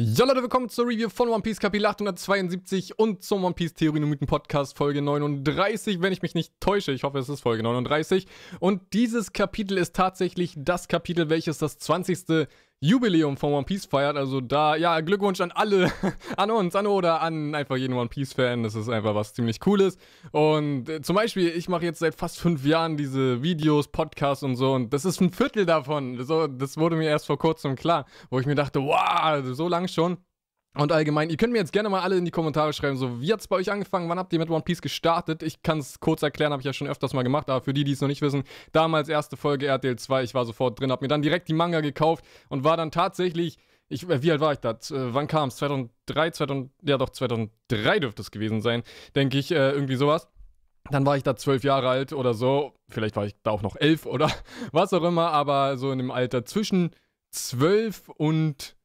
Ja Leute, willkommen zur Review von One Piece Kapitel 872 und zum One Piece Theorie und Mythen Podcast Folge 39, wenn ich mich nicht täusche. Ich hoffe, es ist Folge 39. Und dieses Kapitel ist tatsächlich das Kapitel, welches das 20. Jubiläum von One Piece feiert. Also da, ja, Glückwunsch an alle, an uns, an oder an einfach jeden One Piece-Fan. Das ist einfach was ziemlich Cooles. Und äh, zum Beispiel, ich mache jetzt seit fast fünf Jahren diese Videos, Podcasts und so. Und das ist ein Viertel davon. So, das wurde mir erst vor kurzem klar, wo ich mir dachte, wow, so lang schon. Und allgemein, ihr könnt mir jetzt gerne mal alle in die Kommentare schreiben, so wie hat es bei euch angefangen, wann habt ihr mit One Piece gestartet? Ich kann es kurz erklären, habe ich ja schon öfters mal gemacht, aber für die, die es noch nicht wissen, damals erste Folge RTL 2, ich war sofort drin, habe mir dann direkt die Manga gekauft und war dann tatsächlich, ich, äh, wie alt war ich da? Äh, wann kam es? 2003, 2000, ja doch, 2003 dürfte es gewesen sein, denke ich, äh, irgendwie sowas. Dann war ich da zwölf Jahre alt oder so, vielleicht war ich da auch noch elf oder was auch immer, aber so in dem Alter zwischen zwölf und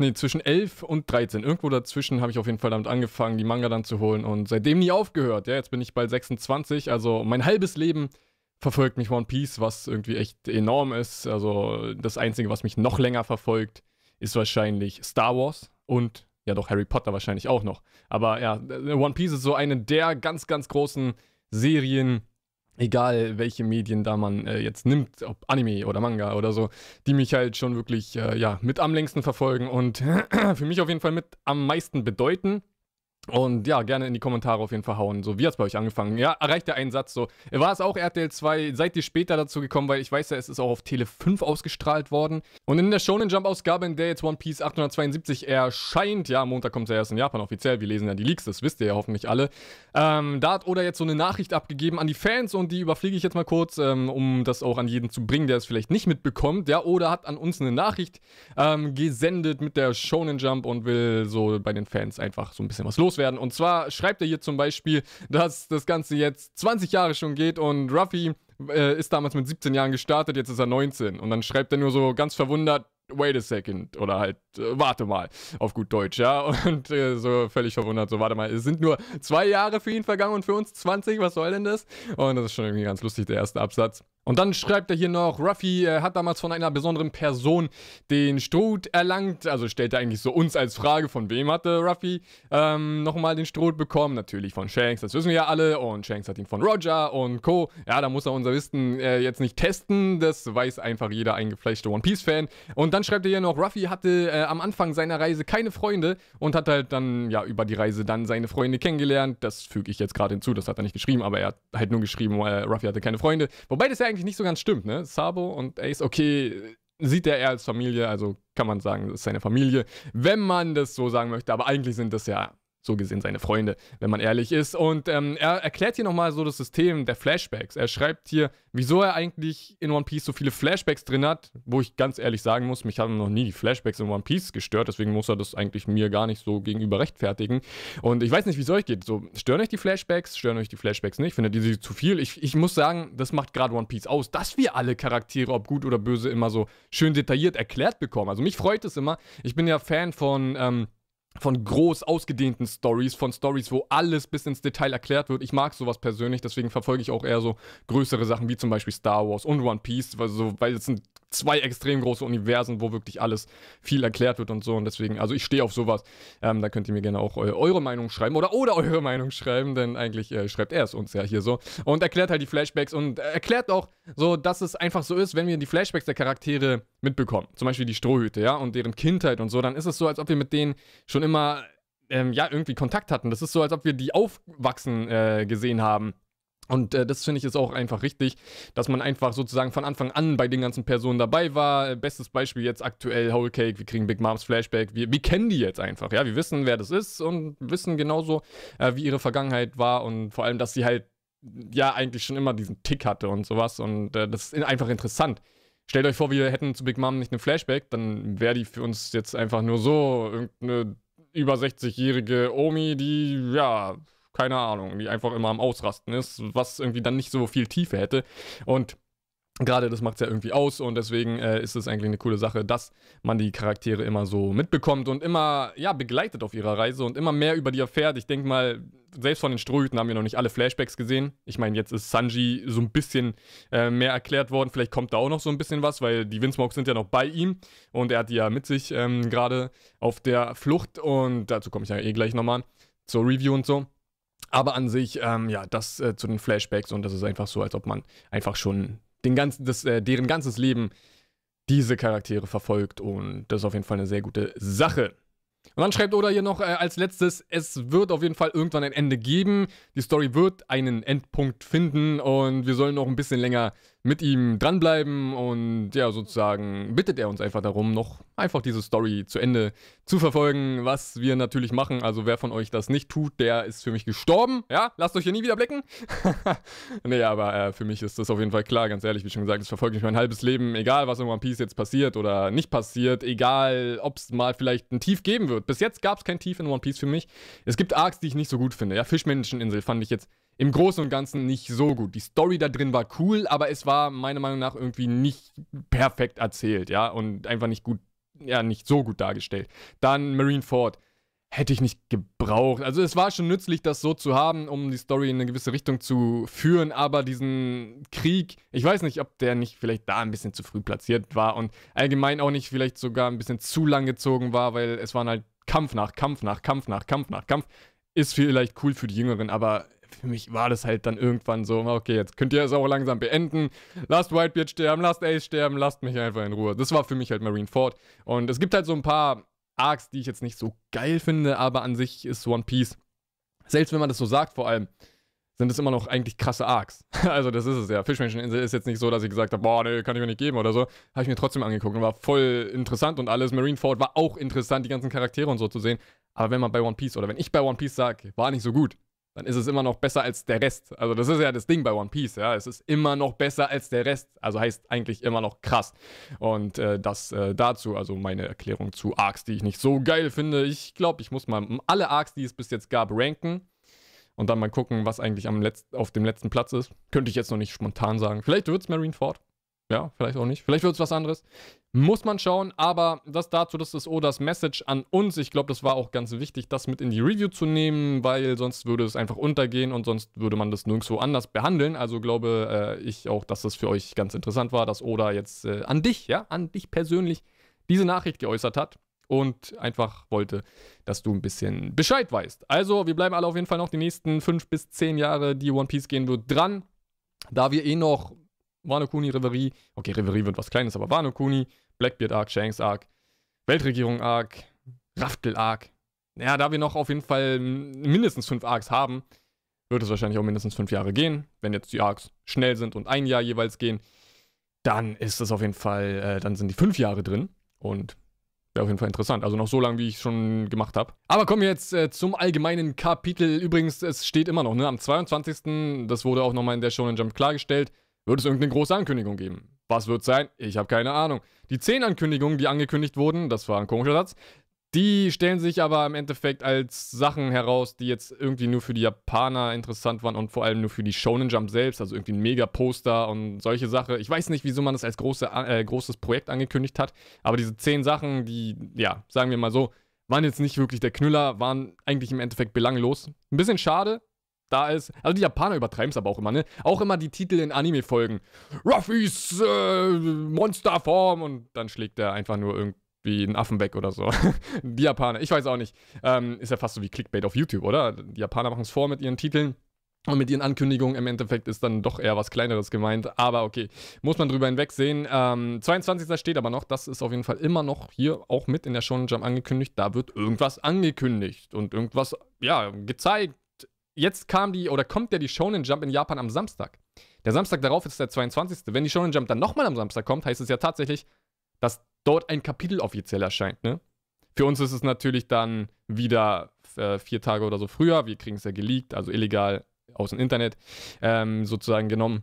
Nee, zwischen 11 und 13. Irgendwo dazwischen habe ich auf jeden Fall damit angefangen, die Manga dann zu holen und seitdem nie aufgehört. Ja, jetzt bin ich bald 26, also mein halbes Leben verfolgt mich One Piece, was irgendwie echt enorm ist. Also das Einzige, was mich noch länger verfolgt, ist wahrscheinlich Star Wars und ja doch Harry Potter wahrscheinlich auch noch. Aber ja, One Piece ist so eine der ganz, ganz großen Serien, egal welche Medien da man äh, jetzt nimmt, ob Anime oder Manga oder so, die mich halt schon wirklich äh, ja, mit am längsten verfolgen und für mich auf jeden Fall mit am meisten bedeuten. Und ja, gerne in die Kommentare auf jeden Fall hauen. So, wie hat es bei euch angefangen? Ja, erreicht der einen Satz so. War es auch RTL 2? Seid ihr später dazu gekommen? Weil ich weiß ja, es ist auch auf Tele 5 ausgestrahlt worden. Und in der Shonen Jump Ausgabe, in der jetzt One Piece 872 erscheint, ja, Montag kommt es ja erst in Japan offiziell. Wir lesen ja die Leaks, das wisst ihr ja hoffentlich alle. Ähm, da hat Oda jetzt so eine Nachricht abgegeben an die Fans und die überfliege ich jetzt mal kurz, ähm, um das auch an jeden zu bringen, der es vielleicht nicht mitbekommt. Ja, Oda hat an uns eine Nachricht ähm, gesendet mit der Shonen Jump und will so bei den Fans einfach so ein bisschen was loswerden werden. Und zwar schreibt er hier zum Beispiel, dass das Ganze jetzt 20 Jahre schon geht und Ruffy äh, ist damals mit 17 Jahren gestartet, jetzt ist er 19. Und dann schreibt er nur so ganz verwundert, wait a second oder halt äh, warte mal auf gut Deutsch, ja und äh, so völlig verwundert, so warte mal, es sind nur zwei Jahre für ihn vergangen und für uns 20, was soll denn das? Und das ist schon irgendwie ganz lustig, der erste Absatz. Und dann schreibt er hier noch, Ruffy äh, hat damals von einer besonderen Person den Stroh erlangt. Also stellt er eigentlich so uns als Frage, von wem hatte Ruffy ähm, nochmal den Stroh bekommen? Natürlich von Shanks, das wissen wir ja alle. Und Shanks hat ihn von Roger und Co. Ja, da muss er unser Wissen äh, jetzt nicht testen. Das weiß einfach jeder eingefleischte One Piece-Fan. Und dann schreibt er hier noch, Ruffy hatte äh, am Anfang seiner Reise keine Freunde und hat halt dann, ja, über die Reise dann seine Freunde kennengelernt. Das füge ich jetzt gerade hinzu, das hat er nicht geschrieben, aber er hat halt nur geschrieben, äh, Ruffy hatte keine Freunde. Wobei das ja eigentlich nicht so ganz stimmt, ne? Sabo und Ace, okay, sieht er eher als Familie, also kann man sagen, das ist seine Familie, wenn man das so sagen möchte, aber eigentlich sind das ja so gesehen seine Freunde, wenn man ehrlich ist. Und ähm, er erklärt hier nochmal so das System der Flashbacks. Er schreibt hier, wieso er eigentlich in One Piece so viele Flashbacks drin hat, wo ich ganz ehrlich sagen muss, mich haben noch nie die Flashbacks in One Piece gestört, deswegen muss er das eigentlich mir gar nicht so gegenüber rechtfertigen. Und ich weiß nicht, wie es euch geht. So, stören euch die Flashbacks? Stören euch die Flashbacks nicht? Findet ihr sie zu viel? Ich, ich muss sagen, das macht gerade One Piece aus, dass wir alle Charaktere, ob gut oder böse, immer so schön detailliert erklärt bekommen. Also mich freut es immer. Ich bin ja Fan von, ähm, von groß ausgedehnten Stories, von Stories, wo alles bis ins Detail erklärt wird. Ich mag sowas persönlich, deswegen verfolge ich auch eher so größere Sachen wie zum Beispiel Star Wars und One Piece, weil, so, weil es sind zwei extrem große Universen, wo wirklich alles viel erklärt wird und so. Und deswegen, also ich stehe auf sowas. Ähm, da könnt ihr mir gerne auch eu eure Meinung schreiben oder, oder eure Meinung schreiben, denn eigentlich äh, schreibt er es uns ja hier so. Und erklärt halt die Flashbacks und erklärt auch so, dass es einfach so ist, wenn wir die Flashbacks der Charaktere mitbekommen. Zum Beispiel die Strohhüte, ja, und deren Kindheit und so, dann ist es so, als ob wir mit denen schon immer ähm, ja, irgendwie Kontakt hatten. Das ist so, als ob wir die aufwachsen äh, gesehen haben. Und äh, das finde ich ist auch einfach richtig, dass man einfach sozusagen von Anfang an bei den ganzen Personen dabei war. Bestes Beispiel jetzt aktuell Whole Cake, wir kriegen Big Moms Flashback, wir, wir kennen die jetzt einfach, ja, wir wissen, wer das ist und wissen genauso, äh, wie ihre Vergangenheit war und vor allem, dass sie halt ja eigentlich schon immer diesen Tick hatte und sowas und äh, das ist einfach interessant. Stellt euch vor, wir hätten zu Big Mom nicht eine Flashback, dann wäre die für uns jetzt einfach nur so irgendeine über 60-jährige Omi, die ja keine Ahnung, die einfach immer am Ausrasten ist, was irgendwie dann nicht so viel Tiefe hätte. Und Gerade das macht es ja irgendwie aus und deswegen äh, ist es eigentlich eine coole Sache, dass man die Charaktere immer so mitbekommt und immer ja begleitet auf ihrer Reise und immer mehr über die erfährt. Ich denke mal, selbst von den Strohhüten haben wir noch nicht alle Flashbacks gesehen. Ich meine, jetzt ist Sanji so ein bisschen äh, mehr erklärt worden. Vielleicht kommt da auch noch so ein bisschen was, weil die Windsmokes sind ja noch bei ihm und er hat die ja mit sich ähm, gerade auf der Flucht und dazu komme ich ja eh gleich nochmal zur Review und so. Aber an sich, ähm, ja, das äh, zu den Flashbacks und das ist einfach so, als ob man einfach schon den ganzen, das, äh, deren ganzes Leben diese Charaktere verfolgt und das ist auf jeden Fall eine sehr gute Sache. Und dann schreibt Oda hier noch äh, als letztes, es wird auf jeden Fall irgendwann ein Ende geben. Die Story wird einen Endpunkt finden und wir sollen noch ein bisschen länger mit ihm dranbleiben und ja, sozusagen bittet er uns einfach darum, noch einfach diese Story zu Ende zu verfolgen, was wir natürlich machen. Also wer von euch das nicht tut, der ist für mich gestorben. Ja, lasst euch hier nie wieder blicken. nee, aber äh, für mich ist das auf jeden Fall klar, ganz ehrlich, wie schon gesagt, es verfolgt mich mein halbes Leben, egal was in One Piece jetzt passiert oder nicht passiert, egal ob es mal vielleicht ein Tief geben wird. Bis jetzt gab es kein Tief in One Piece für mich. Es gibt Arcs, die ich nicht so gut finde. Ja, Fischmenscheninsel fand ich jetzt im Großen und Ganzen nicht so gut. Die Story da drin war cool, aber es war meiner Meinung nach irgendwie nicht perfekt erzählt, ja, und einfach nicht gut, ja, nicht so gut dargestellt. Dann Marineford hätte ich nicht gebraucht. Also es war schon nützlich, das so zu haben, um die Story in eine gewisse Richtung zu führen, aber diesen Krieg, ich weiß nicht, ob der nicht vielleicht da ein bisschen zu früh platziert war und allgemein auch nicht vielleicht sogar ein bisschen zu lang gezogen war, weil es waren halt Kampf nach Kampf nach Kampf nach Kampf nach Kampf. Ist vielleicht cool für die Jüngeren, aber für mich war das halt dann irgendwann so, okay, jetzt könnt ihr es auch langsam beenden. Lasst Whitebeard sterben, lasst Ace sterben, lasst mich einfach in Ruhe. Das war für mich halt Marineford. Und es gibt halt so ein paar Arcs, die ich jetzt nicht so geil finde, aber an sich ist One Piece, selbst wenn man das so sagt vor allem, sind es immer noch eigentlich krasse Arcs. also das ist es ja. Fischmenscheninsel ist jetzt nicht so, dass ich gesagt habe, boah, nee, kann ich mir nicht geben oder so. Habe ich mir trotzdem angeguckt und war voll interessant und alles. Marineford war auch interessant, die ganzen Charaktere und so zu sehen. Aber wenn man bei One Piece oder wenn ich bei One Piece sage, war nicht so gut, dann ist es immer noch besser als der Rest. Also das ist ja das Ding bei One Piece, ja. Es ist immer noch besser als der Rest. Also heißt eigentlich immer noch krass. Und äh, das äh, dazu, also meine Erklärung zu Arcs, die ich nicht so geil finde. Ich glaube, ich muss mal alle Arcs, die es bis jetzt gab, ranken. Und dann mal gucken, was eigentlich am Letz auf dem letzten Platz ist. Könnte ich jetzt noch nicht spontan sagen. Vielleicht wird es Marineford. Ja, vielleicht auch nicht. Vielleicht wird es was anderes. Muss man schauen, aber das dazu, das ist Odas Message an uns. Ich glaube, das war auch ganz wichtig, das mit in die Review zu nehmen, weil sonst würde es einfach untergehen und sonst würde man das nirgendwo anders behandeln. Also glaube äh, ich auch, dass das für euch ganz interessant war, dass Oda jetzt äh, an dich, ja, an dich persönlich diese Nachricht geäußert hat und einfach wollte, dass du ein bisschen Bescheid weißt. Also, wir bleiben alle auf jeden Fall noch die nächsten fünf bis zehn Jahre, die One Piece gehen wird, dran. Da wir eh noch Wano Kuni, Reverie. Okay, Reverie wird was Kleines, aber Wano Kuni, Blackbeard Arc, Shanks Arc, Weltregierung Arc, Raftel Arc. Ja, da wir noch auf jeden Fall mindestens fünf Arcs haben, wird es wahrscheinlich auch mindestens fünf Jahre gehen. Wenn jetzt die Arcs schnell sind und ein Jahr jeweils gehen, dann ist es auf jeden Fall, äh, dann sind die fünf Jahre drin. Und Wäre auf jeden Fall interessant. Also noch so lange, wie ich schon gemacht habe. Aber kommen wir jetzt äh, zum allgemeinen Kapitel. Übrigens, es steht immer noch, ne? Am 22. Das wurde auch nochmal in der Shonen Jump klargestellt wird es irgendeine große Ankündigung geben. Was wird sein? Ich habe keine Ahnung. Die zehn Ankündigungen, die angekündigt wurden, das war ein komischer Satz, die stellen sich aber im Endeffekt als Sachen heraus, die jetzt irgendwie nur für die Japaner interessant waren und vor allem nur für die Shonen Jump selbst, also irgendwie ein Mega-Poster und solche Sachen. Ich weiß nicht, wieso man das als große, äh, großes Projekt angekündigt hat, aber diese zehn Sachen, die, ja, sagen wir mal so, waren jetzt nicht wirklich der Knüller, waren eigentlich im Endeffekt belanglos. Ein bisschen schade, da ist. Also die Japaner übertreiben es aber auch immer, ne? Auch immer die Titel in Anime-Folgen. Ruffys äh, Monsterform und dann schlägt er einfach nur irgendwie einen Affen weg oder so. die Japaner, ich weiß auch nicht. Ähm, ist ja fast so wie Clickbait auf YouTube, oder? Die Japaner machen es vor mit ihren Titeln. Und mit ihren Ankündigungen im Endeffekt ist dann doch eher was Kleineres gemeint. Aber okay, muss man drüber hinwegsehen. Ähm, 22. steht aber noch, das ist auf jeden Fall immer noch hier auch mit in der Shonen Jump angekündigt. Da wird irgendwas angekündigt und irgendwas, ja, gezeigt, jetzt kam die, oder kommt ja die Shonen Jump in Japan am Samstag. Der Samstag darauf ist der 22. Wenn die Shonen Jump dann nochmal am Samstag kommt, heißt es ja tatsächlich, dass dort ein Kapitel offiziell erscheint, ne? Für uns ist es natürlich dann wieder äh, vier Tage oder so früher. Wir kriegen es ja geleakt, also illegal aus dem Internet ähm, sozusagen genommen.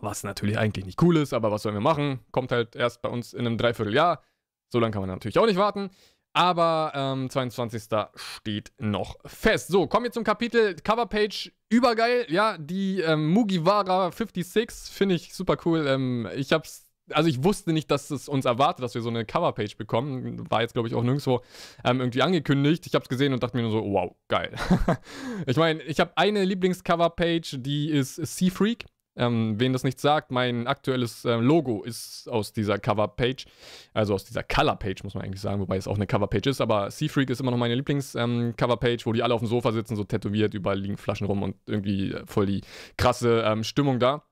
Was natürlich eigentlich nicht cool ist, aber was sollen wir machen? Kommt halt erst bei uns in einem Dreivierteljahr. So lange kann man natürlich auch nicht warten. Aber ähm, 22. steht noch fest. So, kommen wir zum Kapitel. Coverpage, übergeil. Ja, die ähm, Mugiwara 56 finde ich super cool. Ähm, ich habe es also ich wusste nicht, dass es uns erwartet, dass wir so eine Coverpage bekommen. War jetzt, glaube ich, auch nirgendwo ähm, irgendwie angekündigt. Ich habe es gesehen und dachte mir nur so, wow, geil. ich meine, ich habe eine Lieblingscoverpage, die ist Sea Freak. Ähm, wen das nicht sagt, mein aktuelles äh, Logo ist aus dieser Coverpage, also aus dieser Colorpage, muss man eigentlich sagen, wobei es auch eine Coverpage ist, aber Sea Freak ist immer noch meine Lieblings-Coverpage, ähm, wo die alle auf dem Sofa sitzen, so tätowiert, überall liegen Flaschen rum und irgendwie voll die krasse ähm, Stimmung da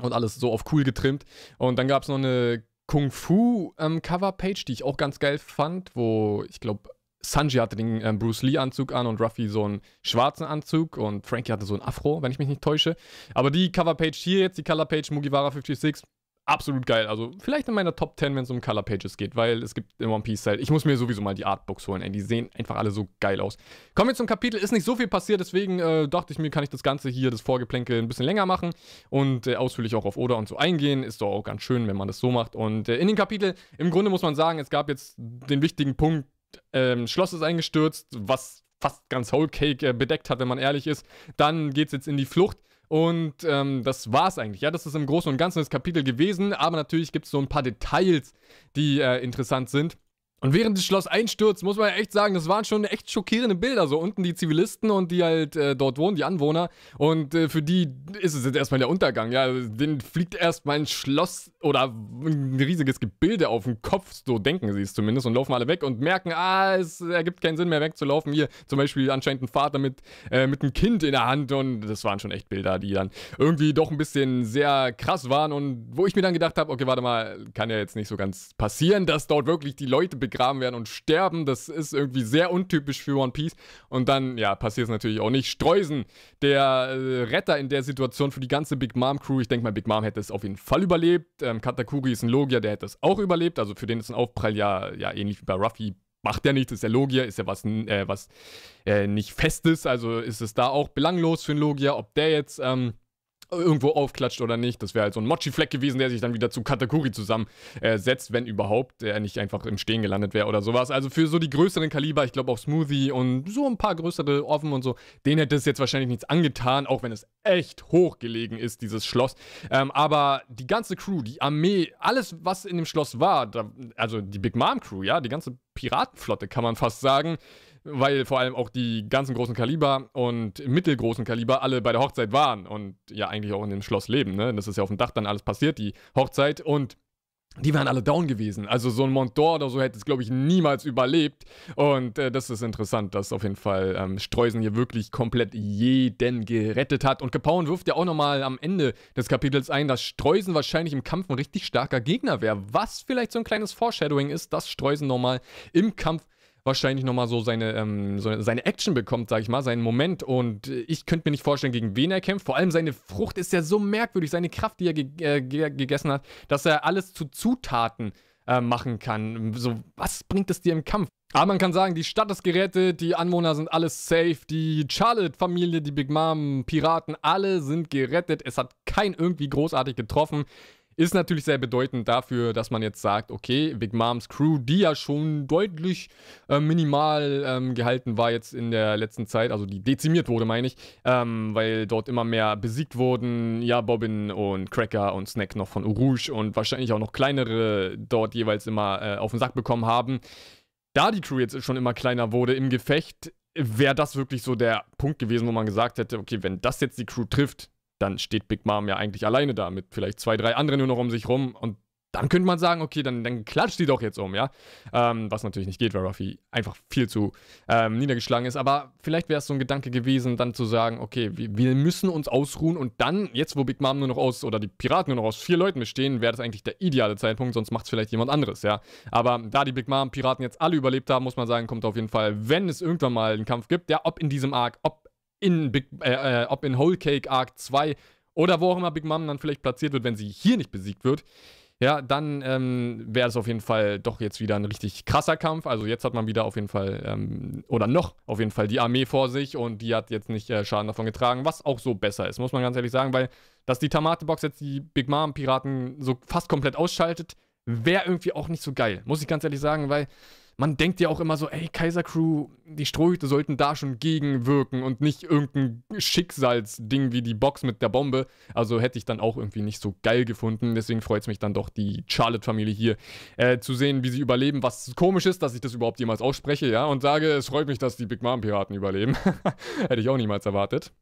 und alles so auf cool getrimmt. Und dann gab es noch eine Kung Fu ähm, Coverpage, die ich auch ganz geil fand, wo ich glaube Sanji hatte den ähm, Bruce Lee-Anzug an und Ruffy so einen schwarzen Anzug und Frankie hatte so ein Afro, wenn ich mich nicht täusche. Aber die Coverpage hier jetzt, die Colorpage Mugiwara 56, absolut geil. Also vielleicht in meiner Top 10, wenn es um Color Pages geht, weil es gibt in One Piece halt, ich muss mir sowieso mal die Artbooks holen, ey. Die sehen einfach alle so geil aus. Kommen wir zum Kapitel, ist nicht so viel passiert, deswegen äh, dachte ich mir, kann ich das Ganze hier, das Vorgeplänkel, ein bisschen länger machen und äh, ausführlich auch auf Oda und so eingehen. Ist doch auch ganz schön, wenn man das so macht. Und äh, in den Kapitel, im Grunde muss man sagen, es gab jetzt den wichtigen Punkt, ähm, Schloss ist eingestürzt, was fast ganz Whole Cake äh, bedeckt hat, wenn man ehrlich ist. Dann geht es jetzt in die Flucht. Und ähm, das war's eigentlich. Ja, das ist im Großen und Ganzen das Kapitel gewesen. Aber natürlich gibt es so ein paar Details, die äh, interessant sind. Und während das Schloss einstürzt, muss man ja echt sagen, das waren schon echt schockierende Bilder. So unten die Zivilisten und die halt äh, dort wohnen, die Anwohner. Und äh, für die ist es jetzt erstmal der Untergang. Ja, denen fliegt erstmal ein Schloss oder ein riesiges Gebilde auf den Kopf. So denken sie es zumindest und laufen alle weg und merken, ah, es ergibt keinen Sinn mehr wegzulaufen. Hier zum Beispiel anscheinend ein Vater mit, äh, mit einem Kind in der Hand. Und das waren schon echt Bilder, die dann irgendwie doch ein bisschen sehr krass waren. Und wo ich mir dann gedacht habe, okay, warte mal, kann ja jetzt nicht so ganz passieren, dass dort wirklich die Leute begraben werden und sterben. Das ist irgendwie sehr untypisch für One Piece. Und dann, ja, passiert es natürlich auch nicht. Streusen, der äh, Retter in der Situation für die ganze Big Mom Crew. Ich denke mal, Big Mom hätte es auf jeden Fall überlebt. Ähm, Katakuri ist ein Logia, der hätte es auch überlebt. Also für den ist ein Aufprall ja, ja ähnlich wie bei Ruffy macht ja nichts, ist ja Logia, ist ja was, äh, was äh, nicht Festes, also ist es da auch belanglos für einen Logia, ob der jetzt ähm, irgendwo aufklatscht oder nicht. Das wäre halt so ein Mochi-Fleck gewesen, der sich dann wieder zu Katakuri zusammensetzt, wenn überhaupt, der nicht einfach im Stehen gelandet wäre oder sowas. Also für so die größeren Kaliber, ich glaube auch Smoothie und so ein paar größere Offen und so, denen hätte es jetzt wahrscheinlich nichts angetan, auch wenn es echt hoch gelegen ist, dieses Schloss. Ähm, aber die ganze Crew, die Armee, alles, was in dem Schloss war, da, also die Big Mom Crew, ja, die ganze Piratenflotte, kann man fast sagen, weil vor allem auch die ganzen großen Kaliber und mittelgroßen Kaliber alle bei der Hochzeit waren und ja eigentlich auch in dem Schloss leben. Ne? Das ist ja auf dem Dach dann alles passiert, die Hochzeit. Und die wären alle down gewesen. Also so ein Montdor oder so hätte es, glaube ich, niemals überlebt. Und äh, das ist interessant, dass auf jeden Fall ähm, Streusen hier wirklich komplett jeden gerettet hat. Und Kapaun wirft ja auch nochmal am Ende des Kapitels ein, dass Streusen wahrscheinlich im Kampf ein richtig starker Gegner wäre. Was vielleicht so ein kleines Foreshadowing ist, dass Streusen nochmal im Kampf wahrscheinlich nochmal so seine, ähm, so seine Action bekommt, sag ich mal, seinen Moment. Und ich könnte mir nicht vorstellen, gegen wen er kämpft. Vor allem seine Frucht ist ja so merkwürdig, seine Kraft, die er ge äh, ge gegessen hat, dass er alles zu Zutaten äh, machen kann. So, was bringt es dir im Kampf? Aber man kann sagen, die Stadt ist gerettet, die Anwohner sind alles safe, die Charlotte-Familie, die Big Mom, Piraten, alle sind gerettet. Es hat kein irgendwie großartig getroffen. Ist natürlich sehr bedeutend dafür, dass man jetzt sagt, okay, Big Moms Crew, die ja schon deutlich äh, minimal ähm, gehalten war jetzt in der letzten Zeit, also die dezimiert wurde, meine ich, ähm, weil dort immer mehr besiegt wurden. Ja, Bobbin und Cracker und Snack noch von Urush und wahrscheinlich auch noch kleinere dort jeweils immer äh, auf den Sack bekommen haben. Da die Crew jetzt schon immer kleiner wurde im Gefecht, wäre das wirklich so der Punkt gewesen, wo man gesagt hätte, okay, wenn das jetzt die Crew trifft, dann steht Big Mom ja eigentlich alleine da mit vielleicht zwei, drei anderen nur noch um sich rum und dann könnte man sagen, okay, dann, dann klatscht die doch jetzt um, ja. Ähm, was natürlich nicht geht, weil Ruffy einfach viel zu ähm, niedergeschlagen ist. Aber vielleicht wäre es so ein Gedanke gewesen, dann zu sagen, okay, wir, wir, müssen uns ausruhen und dann, jetzt wo Big Mom nur noch aus, oder die Piraten nur noch aus vier Leuten bestehen, wäre das eigentlich der ideale Zeitpunkt, sonst macht es vielleicht jemand anderes, ja. Aber da die Big Mom-Piraten jetzt alle überlebt haben, muss man sagen, kommt auf jeden Fall, wenn es irgendwann mal einen Kampf gibt, ja, ob in diesem Arc, ob in Big, äh, äh, ob in Whole Cake Arc 2 oder wo auch immer Big Mom dann vielleicht platziert wird, wenn sie hier nicht besiegt wird, ja, dann ähm, wäre es auf jeden Fall doch jetzt wieder ein richtig krasser Kampf. Also jetzt hat man wieder auf jeden Fall, ähm, oder noch auf jeden Fall die Armee vor sich und die hat jetzt nicht äh, Schaden davon getragen, was auch so besser ist, muss man ganz ehrlich sagen, weil dass die Tamate-Box jetzt die Big Mom-Piraten so fast komplett ausschaltet, wäre irgendwie auch nicht so geil, muss ich ganz ehrlich sagen, weil man denkt ja auch immer so, ey, Kaiser Crew, die Strohhüte sollten da schon gegenwirken und nicht irgendein Schicksalsding wie die Box mit der Bombe. Also hätte ich dann auch irgendwie nicht so geil gefunden. Deswegen freut es mich dann doch, die Charlotte-Familie hier äh, zu sehen, wie sie überleben. Was komisch ist, dass ich das überhaupt jemals ausspreche, ja, und sage, es freut mich, dass die Big Mom-Piraten überleben. hätte ich auch niemals erwartet.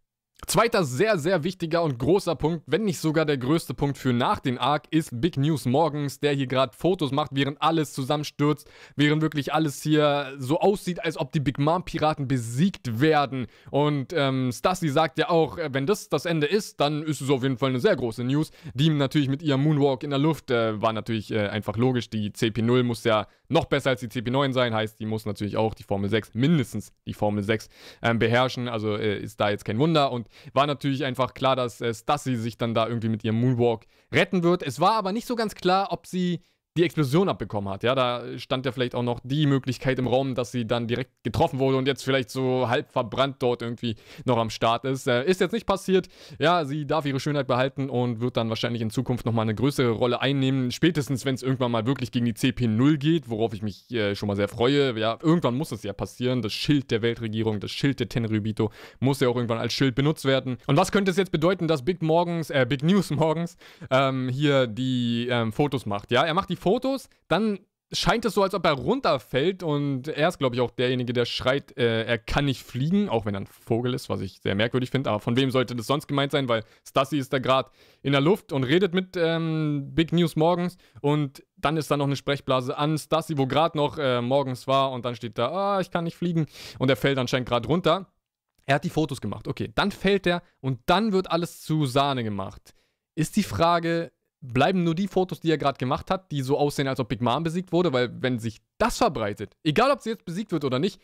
Zweiter sehr, sehr wichtiger und großer Punkt, wenn nicht sogar der größte Punkt für nach den Arc, ist Big News Morgens, der hier gerade Fotos macht, während alles zusammenstürzt, während wirklich alles hier so aussieht, als ob die Big Mom Piraten besiegt werden. Und ähm, Stassi sagt ja auch, äh, wenn das das Ende ist, dann ist es auf jeden Fall eine sehr große News. Die natürlich mit ihrem Moonwalk in der Luft äh, war natürlich äh, einfach logisch. Die CP0 muss ja noch besser als die CP9 sein, heißt, die muss natürlich auch die Formel 6, mindestens die Formel 6 ähm, beherrschen. Also äh, ist da jetzt kein Wunder. Und war natürlich einfach klar, dass äh, Stassi sich dann da irgendwie mit ihrem Moonwalk retten wird. Es war aber nicht so ganz klar, ob sie die Explosion abbekommen hat. Ja, da stand ja vielleicht auch noch die Möglichkeit im Raum, dass sie dann direkt getroffen wurde und jetzt vielleicht so halb verbrannt dort irgendwie noch am Start ist. Äh, ist jetzt nicht passiert. Ja, sie darf ihre Schönheit behalten und wird dann wahrscheinlich in Zukunft nochmal eine größere Rolle einnehmen. Spätestens, wenn es irgendwann mal wirklich gegen die CP0 geht, worauf ich mich äh, schon mal sehr freue. Ja, irgendwann muss es ja passieren. Das Schild der Weltregierung, das Schild der Tenryubito muss ja auch irgendwann als Schild benutzt werden. Und was könnte es jetzt bedeuten, dass Big Morgens, äh, Big News morgens ähm, hier die ähm, Fotos macht? Ja, er macht die Fotos Fotos, dann scheint es so, als ob er runterfällt und er ist, glaube ich, auch derjenige, der schreit, äh, er kann nicht fliegen, auch wenn er ein Vogel ist, was ich sehr merkwürdig finde. Aber von wem sollte das sonst gemeint sein? Weil Stassi ist da gerade in der Luft und redet mit ähm, Big News morgens und dann ist da noch eine Sprechblase an Stassi, wo gerade noch äh, morgens war und dann steht da, ah, ich kann nicht fliegen und er fällt anscheinend gerade runter. Er hat die Fotos gemacht. Okay, dann fällt er und dann wird alles zu Sahne gemacht. Ist die Frage, bleiben nur die Fotos, die er gerade gemacht hat, die so aussehen, als ob Big Mom besiegt wurde, weil wenn sich das verbreitet, egal ob sie jetzt besiegt wird oder nicht,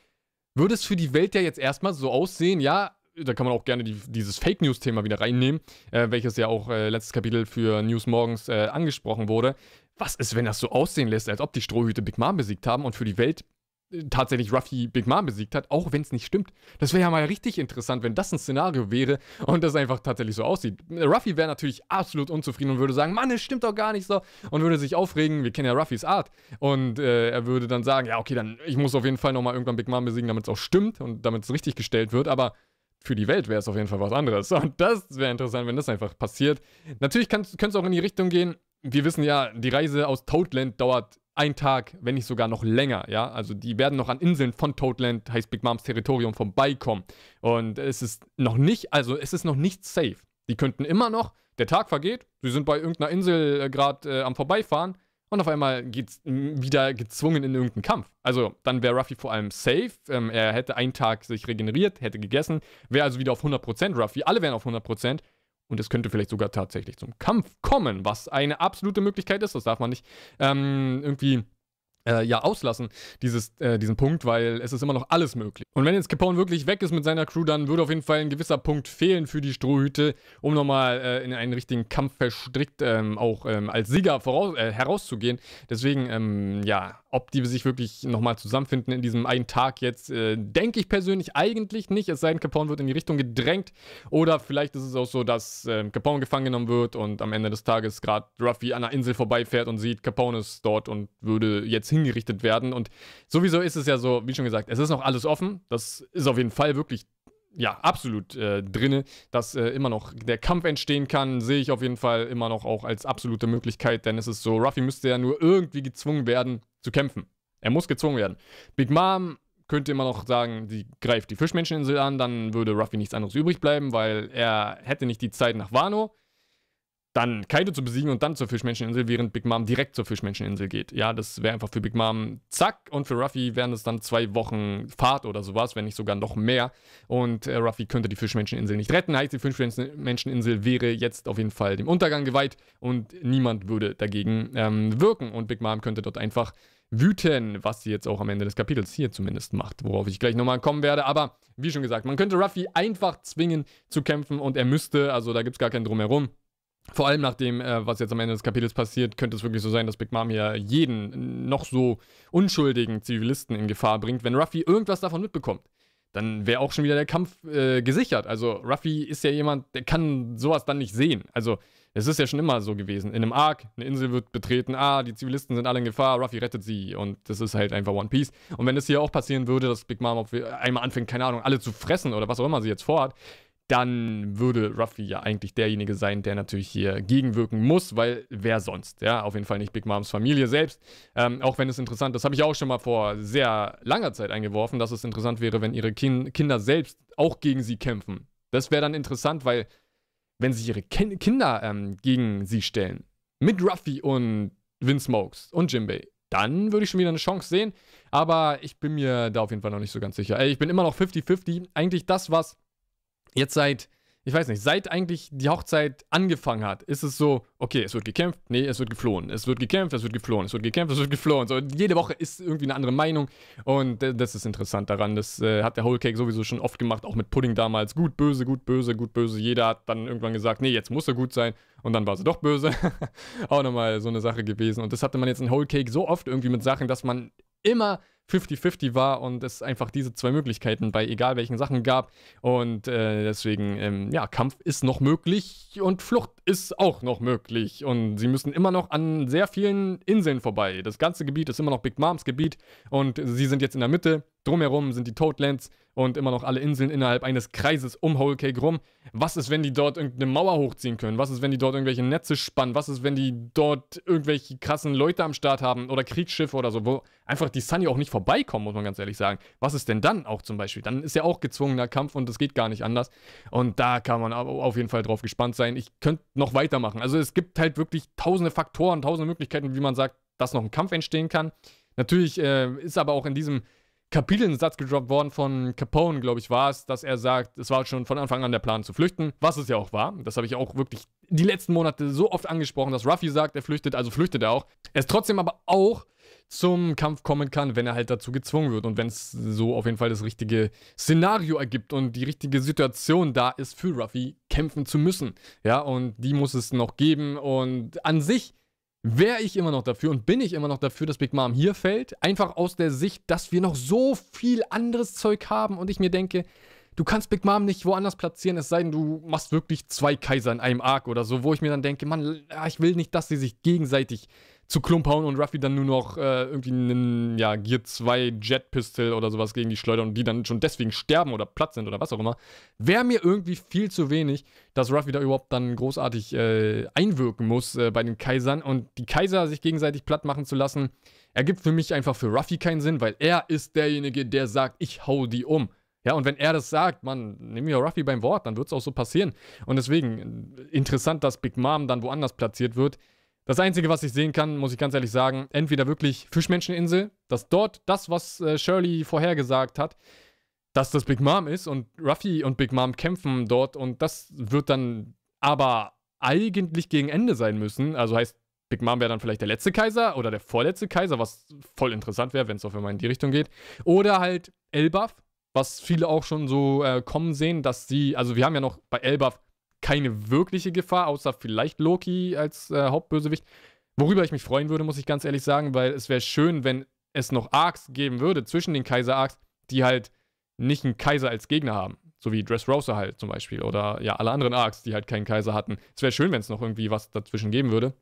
würde es für die Welt ja jetzt erstmal so aussehen, ja, da kann man auch gerne die, dieses Fake News-Thema wieder reinnehmen, äh, welches ja auch äh, letztes Kapitel für News Morgens äh, angesprochen wurde. Was ist, wenn das so aussehen lässt, als ob die Strohhüte Big Mom besiegt haben und für die Welt tatsächlich Ruffy Big Mom besiegt hat, auch wenn es nicht stimmt. Das wäre ja mal richtig interessant, wenn das ein Szenario wäre und das einfach tatsächlich so aussieht. Ruffy wäre natürlich absolut unzufrieden und würde sagen, Mann, es stimmt doch gar nicht so und würde sich aufregen. Wir kennen ja Ruffys Art und äh, er würde dann sagen, ja okay, dann ich muss auf jeden Fall nochmal irgendwann Big Mom besiegen, damit es auch stimmt und damit es richtig gestellt wird, aber für die Welt wäre es auf jeden Fall was anderes. Und das wäre interessant, wenn das einfach passiert. Natürlich könnte es auch in die Richtung gehen. Wir wissen ja, die Reise aus Toadland dauert ein Tag, wenn nicht sogar noch länger, ja. Also die werden noch an Inseln von Toadland, heißt Big Moms Territorium, vorbeikommen. Und es ist noch nicht, also es ist noch nicht safe. Die könnten immer noch, der Tag vergeht, sie sind bei irgendeiner Insel äh, gerade äh, am Vorbeifahren und auf einmal geht's wieder gezwungen in irgendeinen Kampf. Also dann wäre Ruffy vor allem safe, ähm, er hätte einen Tag sich regeneriert, hätte gegessen, wäre also wieder auf 100% Ruffy, alle wären auf 100% und es könnte vielleicht sogar tatsächlich zum Kampf kommen, was eine absolute Möglichkeit ist. Das darf man nicht ähm, irgendwie äh, ja auslassen, dieses, äh, diesen Punkt, weil es ist immer noch alles möglich. Und wenn jetzt Capone wirklich weg ist mit seiner Crew, dann würde auf jeden Fall ein gewisser Punkt fehlen für die Strohhüte, um nochmal äh, in einen richtigen Kampf verstrickt ähm, auch ähm, als Sieger voraus, äh, herauszugehen. Deswegen, ähm, ja, ob die sich wirklich nochmal zusammenfinden in diesem einen Tag jetzt, äh, denke ich persönlich eigentlich nicht. Es sei denn, Capone wird in die Richtung gedrängt. Oder vielleicht ist es auch so, dass äh, Capone gefangen genommen wird und am Ende des Tages gerade Ruffy an einer Insel vorbeifährt und sieht, Capone ist dort und würde jetzt hingerichtet werden. Und sowieso ist es ja so, wie schon gesagt, es ist noch alles offen. Das ist auf jeden Fall wirklich ja, absolut äh, drinne, dass äh, immer noch der Kampf entstehen kann, sehe ich auf jeden Fall immer noch auch als absolute Möglichkeit, denn es ist so, Ruffy müsste ja nur irgendwie gezwungen werden zu kämpfen. Er muss gezwungen werden. Big Mom könnte immer noch sagen, sie greift die Fischmenscheninsel an, dann würde Ruffy nichts anderes übrig bleiben, weil er hätte nicht die Zeit nach Wano dann Kaido zu besiegen und dann zur Fischmenscheninsel, während Big Mom direkt zur Fischmenscheninsel geht. Ja, das wäre einfach für Big Mom zack und für Ruffy wären es dann zwei Wochen Fahrt oder sowas, wenn nicht sogar noch mehr. Und äh, Ruffy könnte die Fischmenscheninsel nicht retten. Heißt, die Fischmenscheninsel wäre jetzt auf jeden Fall dem Untergang geweiht und niemand würde dagegen ähm, wirken. Und Big Mom könnte dort einfach wüten, was sie jetzt auch am Ende des Kapitels hier zumindest macht, worauf ich gleich nochmal kommen werde. Aber wie schon gesagt, man könnte Ruffy einfach zwingen zu kämpfen und er müsste, also da gibt es gar keinen Drumherum. Vor allem nach dem, äh, was jetzt am Ende des Kapitels passiert, könnte es wirklich so sein, dass Big Mom hier jeden noch so unschuldigen Zivilisten in Gefahr bringt. Wenn Ruffy irgendwas davon mitbekommt, dann wäre auch schon wieder der Kampf äh, gesichert. Also Ruffy ist ja jemand, der kann sowas dann nicht sehen. Also Es ist ja schon immer so gewesen. In einem Ark, eine Insel wird betreten, ah, die Zivilisten sind alle in Gefahr, Ruffy rettet sie. Und das ist halt einfach One Piece. Und wenn es hier auch passieren würde, dass Big Mom auf einmal anfängt, keine Ahnung, alle zu fressen oder was auch immer sie jetzt vorhat, dann würde Ruffy ja eigentlich derjenige sein, der natürlich hier gegenwirken muss, weil wer sonst? Ja, auf jeden Fall nicht Big Moms Familie selbst. Ähm, auch wenn es interessant, das habe ich auch schon mal vor sehr langer Zeit eingeworfen, dass es interessant wäre, wenn ihre Kin Kinder selbst auch gegen sie kämpfen. Das wäre dann interessant, weil wenn sie ihre Kin Kinder ähm, gegen sie stellen, mit Ruffy und Vince Smokes und Jimbei, dann würde ich schon wieder eine Chance sehen. Aber ich bin mir da auf jeden Fall noch nicht so ganz sicher. Ey, ich bin immer noch 50-50. Eigentlich das, was jetzt seit, ich weiß nicht, seit eigentlich die Hochzeit angefangen hat, ist es so, okay, es wird gekämpft, nee, es wird geflohen. Es wird gekämpft, es wird geflohen, es wird gekämpft, es wird geflohen. So, jede Woche ist irgendwie eine andere Meinung und das ist interessant daran. Das äh, hat der Whole Cake sowieso schon oft gemacht, auch mit Pudding damals. Gut, böse, gut, böse, gut, böse. Jeder hat dann irgendwann gesagt, nee, jetzt muss er gut sein und dann war sie doch böse. auch nochmal so eine Sache gewesen. Und das hatte man jetzt in Whole Cake so oft irgendwie mit Sachen, dass man immer 50-50 war und es einfach diese zwei Möglichkeiten bei egal welchen Sachen gab. Und äh, deswegen, ähm, ja, Kampf ist noch möglich und Flucht ist auch noch möglich. Und sie müssen immer noch an sehr vielen Inseln vorbei. Das ganze Gebiet ist immer noch Big Moms Gebiet und sie sind jetzt in der Mitte. Drumherum sind die Toadlands und immer noch alle Inseln innerhalb eines Kreises um Whole Cake rum. Was ist, wenn die dort irgendeine Mauer hochziehen können? Was ist, wenn die dort irgendwelche Netze spannen? Was ist, wenn die dort irgendwelche krassen Leute am Start haben oder Kriegsschiffe oder so, wo einfach die Sunny auch nicht vorbeikommen, muss man ganz ehrlich sagen. Was ist denn dann auch zum Beispiel? Dann ist ja auch gezwungener Kampf und das geht gar nicht anders. Und da kann man auf jeden Fall drauf gespannt sein. Ich könnte noch weitermachen. Also es gibt halt wirklich tausende Faktoren, tausende Möglichkeiten, wie man sagt, dass noch ein Kampf entstehen kann. Natürlich äh, ist aber auch in diesem Kapitel Satz gedroppt worden von Capone, glaube ich, war es, dass er sagt, es war schon von Anfang an der Plan zu flüchten, was es ja auch war. Das habe ich auch wirklich die letzten Monate so oft angesprochen, dass Ruffy sagt, er flüchtet, also flüchtet er auch. Er ist trotzdem aber auch zum Kampf kommen kann, wenn er halt dazu gezwungen wird und wenn es so auf jeden Fall das richtige Szenario ergibt und die richtige Situation da ist für Ruffy kämpfen zu müssen. Ja, und die muss es noch geben und an sich wäre ich immer noch dafür und bin ich immer noch dafür, dass Big Mom hier fällt. Einfach aus der Sicht, dass wir noch so viel anderes Zeug haben und ich mir denke, du kannst Big Mom nicht woanders platzieren, es sei denn, du machst wirklich zwei Kaiser in einem Arc oder so, wo ich mir dann denke, Mann, ich will nicht, dass sie sich gegenseitig zu Klump hauen und Ruffy dann nur noch äh, irgendwie einen, ja, Gear 2 Jet Pistol oder sowas gegen die schleudern und die dann schon deswegen sterben oder platt sind oder was auch immer, wäre mir irgendwie viel zu wenig, dass Ruffy da überhaupt dann großartig äh, einwirken muss äh, bei den Kaisern und die Kaiser sich gegenseitig platt machen zu lassen, ergibt für mich einfach für Ruffy keinen Sinn, weil er ist derjenige, der sagt, ich hau die um. Ja, und wenn er das sagt, man, nimm ja Ruffy beim Wort, dann wird es auch so passieren. Und deswegen äh, interessant, dass Big Mom dann woanders platziert wird. Das Einzige, was ich sehen kann, muss ich ganz ehrlich sagen, entweder wirklich Fischmenscheninsel, dass dort das, was äh, Shirley vorhergesagt hat, dass das Big Mom ist und Ruffy und Big Mom kämpfen dort und das wird dann aber eigentlich gegen Ende sein müssen. Also heißt, Big Mom wäre dann vielleicht der letzte Kaiser oder der vorletzte Kaiser, was voll interessant wäre, wenn es auf einmal in die Richtung geht. Oder halt Elbaf, was viele auch schon so äh, kommen sehen, dass sie, also wir haben ja noch bei Elbaf keine wirkliche Gefahr, außer vielleicht Loki als äh, Hauptbösewicht. Worüber ich mich freuen würde, muss ich ganz ehrlich sagen, weil es wäre schön, wenn es noch Arcs geben würde zwischen den Kaiser-Arcs, die halt nicht einen Kaiser als Gegner haben. So wie Dressrosa halt zum Beispiel. Oder ja, alle anderen Arcs, die halt keinen Kaiser hatten. Es wäre schön, wenn es noch irgendwie was dazwischen geben würde.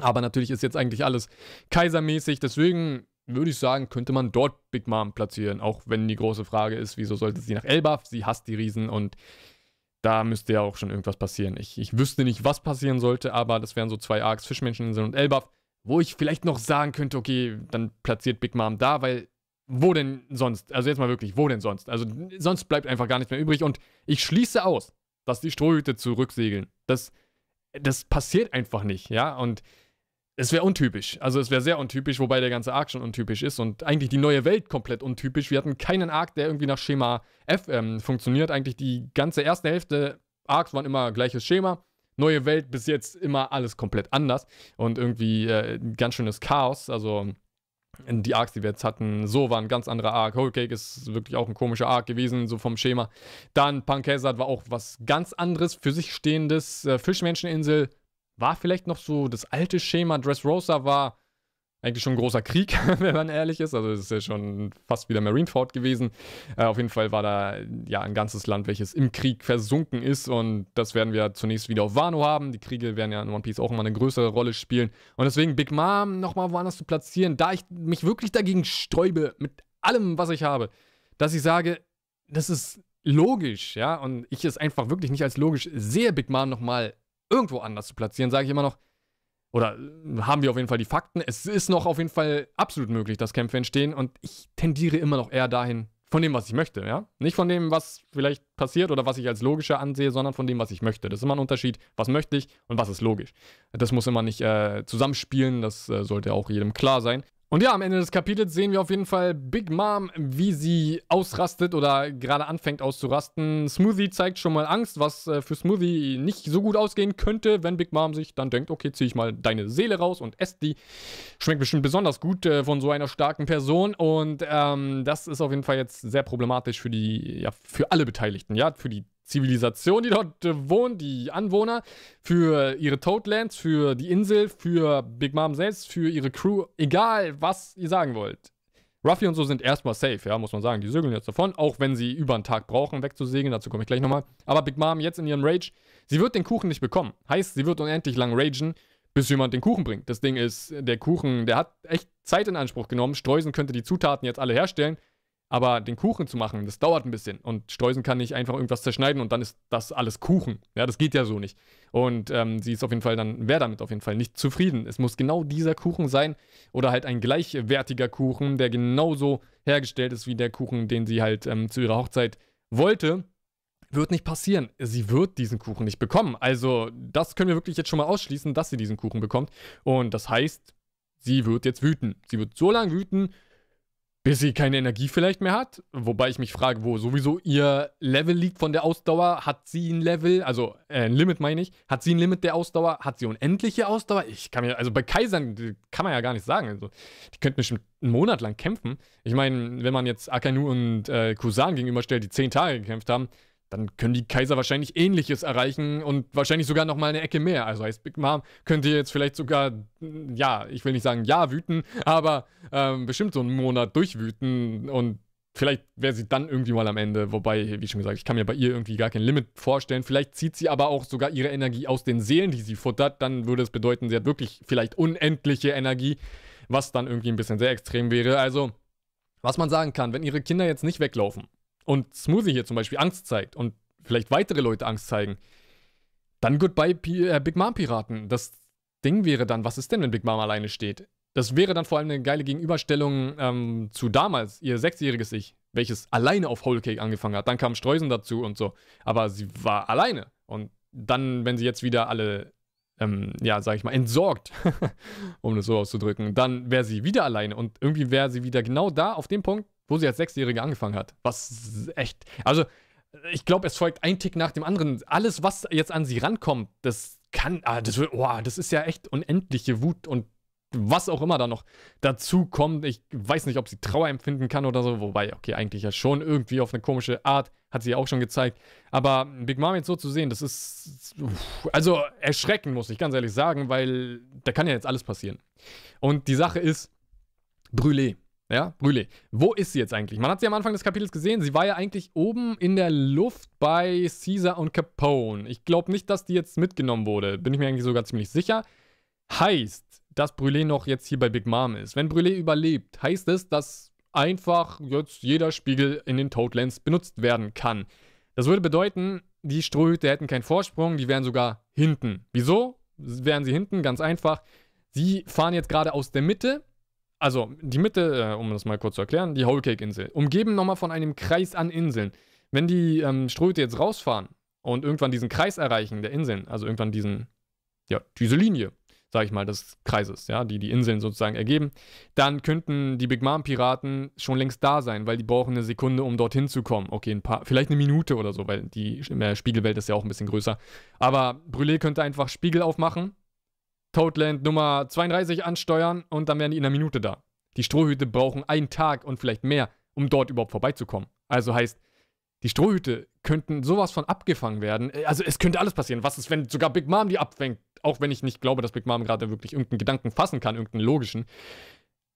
Aber natürlich ist jetzt eigentlich alles kaisermäßig. Deswegen würde ich sagen, könnte man dort Big Mom platzieren. Auch wenn die große Frage ist, wieso sollte sie nach Elbaf? Sie hasst die Riesen und da müsste ja auch schon irgendwas passieren. Ich, ich wüsste nicht, was passieren sollte, aber das wären so zwei Arcs, Fischmenscheninseln und Elbaf, wo ich vielleicht noch sagen könnte, okay, dann platziert Big Mom da, weil wo denn sonst? Also jetzt mal wirklich, wo denn sonst? Also sonst bleibt einfach gar nichts mehr übrig und ich schließe aus, dass die Strohhüte zurücksegeln. Das, das passiert einfach nicht, ja, und es wäre untypisch. Also es wäre sehr untypisch, wobei der ganze Arc schon untypisch ist und eigentlich die neue Welt komplett untypisch. Wir hatten keinen Arc, der irgendwie nach Schema F ähm, funktioniert. Eigentlich die ganze erste Hälfte Arcs waren immer gleiches Schema. Neue Welt bis jetzt immer alles komplett anders und irgendwie äh, ganz schönes Chaos. Also die Arcs, die wir jetzt hatten, so war ein ganz anderer Arc. Whole Cake ist wirklich auch ein komischer Arc gewesen, so vom Schema. Dann Punk Hazard war auch was ganz anderes, für sich stehendes. Äh, Fischmenscheninsel war vielleicht noch so das alte Schema. Dressrosa war eigentlich schon ein großer Krieg, wenn man ehrlich ist. Also es ist ja schon fast wieder Marineford gewesen. Äh, auf jeden Fall war da ja ein ganzes Land, welches im Krieg versunken ist. Und das werden wir zunächst wieder auf Wano haben. Die Kriege werden ja in One Piece auch immer eine größere Rolle spielen. Und deswegen Big Mom nochmal woanders zu platzieren, da ich mich wirklich dagegen sträube, mit allem, was ich habe, dass ich sage, das ist logisch, ja, und ich es einfach wirklich nicht als logisch sehe, Big Mom nochmal irgendwo anders zu platzieren, sage ich immer noch, oder äh, haben wir auf jeden Fall die Fakten. Es ist noch auf jeden Fall absolut möglich, dass Kämpfe entstehen und ich tendiere immer noch eher dahin, von dem, was ich möchte, ja. Nicht von dem, was vielleicht passiert oder was ich als logischer ansehe, sondern von dem, was ich möchte. Das ist immer ein Unterschied, was möchte ich und was ist logisch. Das muss immer nicht äh, zusammenspielen, das äh, sollte auch jedem klar sein. Und ja, am Ende des Kapitels sehen wir auf jeden Fall Big Mom, wie sie ausrastet oder gerade anfängt auszurasten. Smoothie zeigt schon mal Angst, was äh, für Smoothie nicht so gut ausgehen könnte, wenn Big Mom sich dann denkt, okay, zieh ich mal deine Seele raus und esse die. Schmeckt bestimmt besonders gut äh, von so einer starken Person. Und ähm, das ist auf jeden Fall jetzt sehr problematisch für die, ja, für alle Beteiligten, ja, für die Zivilisation, die dort äh, wohnt, die Anwohner, für ihre Toadlands, für die Insel, für Big Mom selbst, für ihre Crew, egal was ihr sagen wollt. Ruffy und so sind erstmal safe, ja, muss man sagen. Die segeln jetzt davon, auch wenn sie über einen Tag brauchen, wegzusegeln, dazu komme ich gleich nochmal. Aber Big Mom jetzt in ihrem Rage, sie wird den Kuchen nicht bekommen. Heißt, sie wird unendlich lang ragen, bis jemand den Kuchen bringt. Das Ding ist, der Kuchen, der hat echt Zeit in Anspruch genommen. Streusen könnte die Zutaten jetzt alle herstellen. Aber den Kuchen zu machen, das dauert ein bisschen. Und Streusen kann nicht einfach irgendwas zerschneiden und dann ist das alles Kuchen. Ja, das geht ja so nicht. Und ähm, sie ist auf jeden Fall dann, wäre damit auf jeden Fall nicht zufrieden. Es muss genau dieser Kuchen sein oder halt ein gleichwertiger Kuchen, der genauso hergestellt ist wie der Kuchen, den sie halt ähm, zu ihrer Hochzeit wollte. Wird nicht passieren. Sie wird diesen Kuchen nicht bekommen. Also, das können wir wirklich jetzt schon mal ausschließen, dass sie diesen Kuchen bekommt. Und das heißt, sie wird jetzt wüten. Sie wird so lange wüten, bis sie keine Energie vielleicht mehr hat. Wobei ich mich frage, wo sowieso ihr Level liegt von der Ausdauer. Hat sie ein Level, also äh, ein Limit meine ich, hat sie ein Limit der Ausdauer? Hat sie unendliche Ausdauer? Ich kann mir, also bei Kaisern kann man ja gar nicht sagen. Also, die könnten bestimmt einen Monat lang kämpfen. Ich meine, wenn man jetzt Akainu und äh, Kusan gegenüberstellt, die zehn Tage gekämpft haben, dann können die Kaiser wahrscheinlich Ähnliches erreichen und wahrscheinlich sogar noch mal eine Ecke mehr. Also heißt Big Mom könnte jetzt vielleicht sogar, ja, ich will nicht sagen ja wüten, aber ähm, bestimmt so einen Monat durchwüten und vielleicht wäre sie dann irgendwie mal am Ende. Wobei, wie schon gesagt, ich kann mir bei ihr irgendwie gar kein Limit vorstellen. Vielleicht zieht sie aber auch sogar ihre Energie aus den Seelen, die sie futtert. Dann würde es bedeuten, sie hat wirklich vielleicht unendliche Energie, was dann irgendwie ein bisschen sehr extrem wäre. Also, was man sagen kann, wenn ihre Kinder jetzt nicht weglaufen und Smoothie hier zum Beispiel Angst zeigt und vielleicht weitere Leute Angst zeigen, dann goodbye P äh, Big Mom Piraten. Das Ding wäre dann, was ist denn, wenn Big Mom alleine steht? Das wäre dann vor allem eine geile Gegenüberstellung ähm, zu damals, ihr sechsjähriges Ich, welches alleine auf Whole Cake angefangen hat. Dann kam Streusen dazu und so. Aber sie war alleine. Und dann, wenn sie jetzt wieder alle, ähm, ja, sag ich mal, entsorgt, um das so auszudrücken, dann wäre sie wieder alleine. Und irgendwie wäre sie wieder genau da, auf dem Punkt, wo sie als Sechsjährige angefangen hat. Was echt. Also, ich glaube, es folgt ein Tick nach dem anderen. Alles, was jetzt an sie rankommt, das kann. Ah, das, oh, das ist ja echt unendliche Wut und was auch immer da noch dazu kommt. Ich weiß nicht, ob sie Trauer empfinden kann oder so. Wobei, okay, eigentlich ja schon irgendwie auf eine komische Art. Hat sie auch schon gezeigt. Aber Big Mom jetzt so zu sehen, das ist. Also erschreckend, muss ich ganz ehrlich sagen, weil da kann ja jetzt alles passieren. Und die Sache ist, Brûlé. Ja, Brûlé. Wo ist sie jetzt eigentlich? Man hat sie am Anfang des Kapitels gesehen. Sie war ja eigentlich oben in der Luft bei Caesar und Capone. Ich glaube nicht, dass die jetzt mitgenommen wurde. Bin ich mir eigentlich sogar ziemlich sicher. Heißt, dass Brûlé noch jetzt hier bei Big Mom ist. Wenn Brûlé überlebt, heißt es, dass einfach jetzt jeder Spiegel in den Toadlands benutzt werden kann. Das würde bedeuten, die Strohhüte hätten keinen Vorsprung, die wären sogar hinten. Wieso wären sie hinten? Ganz einfach. Sie fahren jetzt gerade aus der Mitte also die Mitte, äh, um das mal kurz zu erklären, die Whole Cake Insel, umgeben nochmal von einem Kreis an Inseln. Wenn die ähm, Ströte jetzt rausfahren und irgendwann diesen Kreis erreichen der Inseln, also irgendwann diesen, ja, diese Linie, sag ich mal, des Kreises, ja, die die Inseln sozusagen ergeben, dann könnten die Big Mom Piraten schon längst da sein, weil die brauchen eine Sekunde, um dorthin zu kommen. Okay, ein paar, vielleicht eine Minute oder so, weil die Spiegelwelt ist ja auch ein bisschen größer. Aber Brûlé könnte einfach Spiegel aufmachen, Toadland Nummer 32 ansteuern und dann wären die in einer Minute da. Die Strohhüte brauchen einen Tag und vielleicht mehr, um dort überhaupt vorbeizukommen. Also heißt, die Strohhüte könnten sowas von abgefangen werden. Also es könnte alles passieren. Was ist, wenn sogar Big Mom die abfängt? auch wenn ich nicht glaube, dass Big Mom gerade wirklich irgendeinen Gedanken fassen kann, irgendeinen logischen.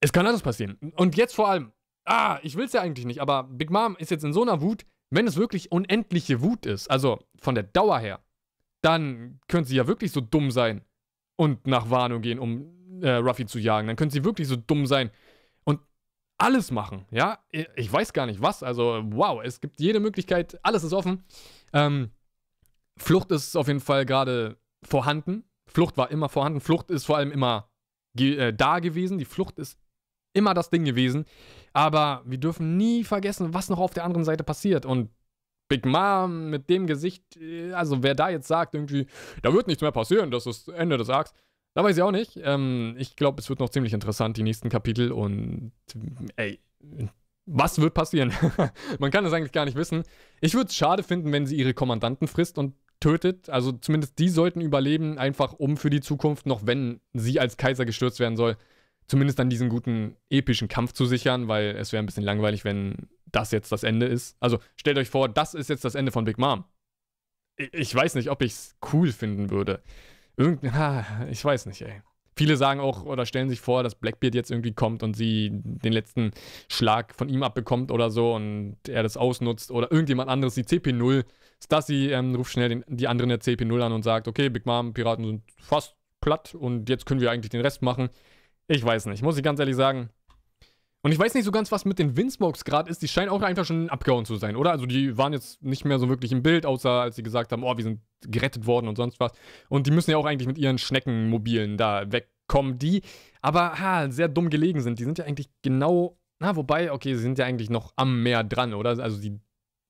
Es kann alles passieren. Und jetzt vor allem, ah, ich will es ja eigentlich nicht, aber Big Mom ist jetzt in so einer Wut, wenn es wirklich unendliche Wut ist, also von der Dauer her, dann könnte sie ja wirklich so dumm sein und nach Warnung gehen, um äh, Ruffy zu jagen. Dann könnte sie wirklich so dumm sein und alles machen, ja? Ich weiß gar nicht was, also wow, es gibt jede Möglichkeit, alles ist offen. Ähm, Flucht ist auf jeden Fall gerade vorhanden. Flucht war immer vorhanden. Flucht ist vor allem immer ge äh, da gewesen. Die Flucht ist immer das Ding gewesen. Aber wir dürfen nie vergessen, was noch auf der anderen Seite passiert. Und Big Mom mit dem Gesicht, äh, also wer da jetzt sagt, irgendwie, da wird nichts mehr passieren, das ist Ende des Arcs, da weiß ich auch nicht. Ähm, ich glaube, es wird noch ziemlich interessant, die nächsten Kapitel. Und ey, was wird passieren? Man kann es eigentlich gar nicht wissen. Ich würde es schade finden, wenn sie ihre Kommandanten frisst und tötet. Also zumindest die sollten überleben, einfach um für die Zukunft, noch wenn sie als Kaiser gestürzt werden soll, zumindest dann diesen guten epischen Kampf zu sichern, weil es wäre ein bisschen langweilig, wenn das jetzt das Ende ist. Also stellt euch vor, das ist jetzt das Ende von Big Mom. Ich weiß nicht, ob ich es cool finden würde. Irgend, ich weiß nicht, ey. Viele sagen auch oder stellen sich vor, dass Blackbeard jetzt irgendwie kommt und sie den letzten Schlag von ihm abbekommt oder so und er das ausnutzt oder irgendjemand anderes, die CP0. Stassi ähm, ruft schnell den, die anderen der CP0 an und sagt, okay, Big Mom, Piraten sind fast platt und jetzt können wir eigentlich den Rest machen. Ich weiß nicht, muss ich ganz ehrlich sagen. Und ich weiß nicht so ganz, was mit den Windsmokes gerade ist. Die scheinen auch einfach schon abgehauen zu sein, oder? Also die waren jetzt nicht mehr so wirklich im Bild, außer als sie gesagt haben, oh, wir sind gerettet worden und sonst was. Und die müssen ja auch eigentlich mit ihren Schneckenmobilen da wegkommen, die aber ha, sehr dumm gelegen sind. Die sind ja eigentlich genau, na, wobei, okay, sie sind ja eigentlich noch am Meer dran, oder? Also die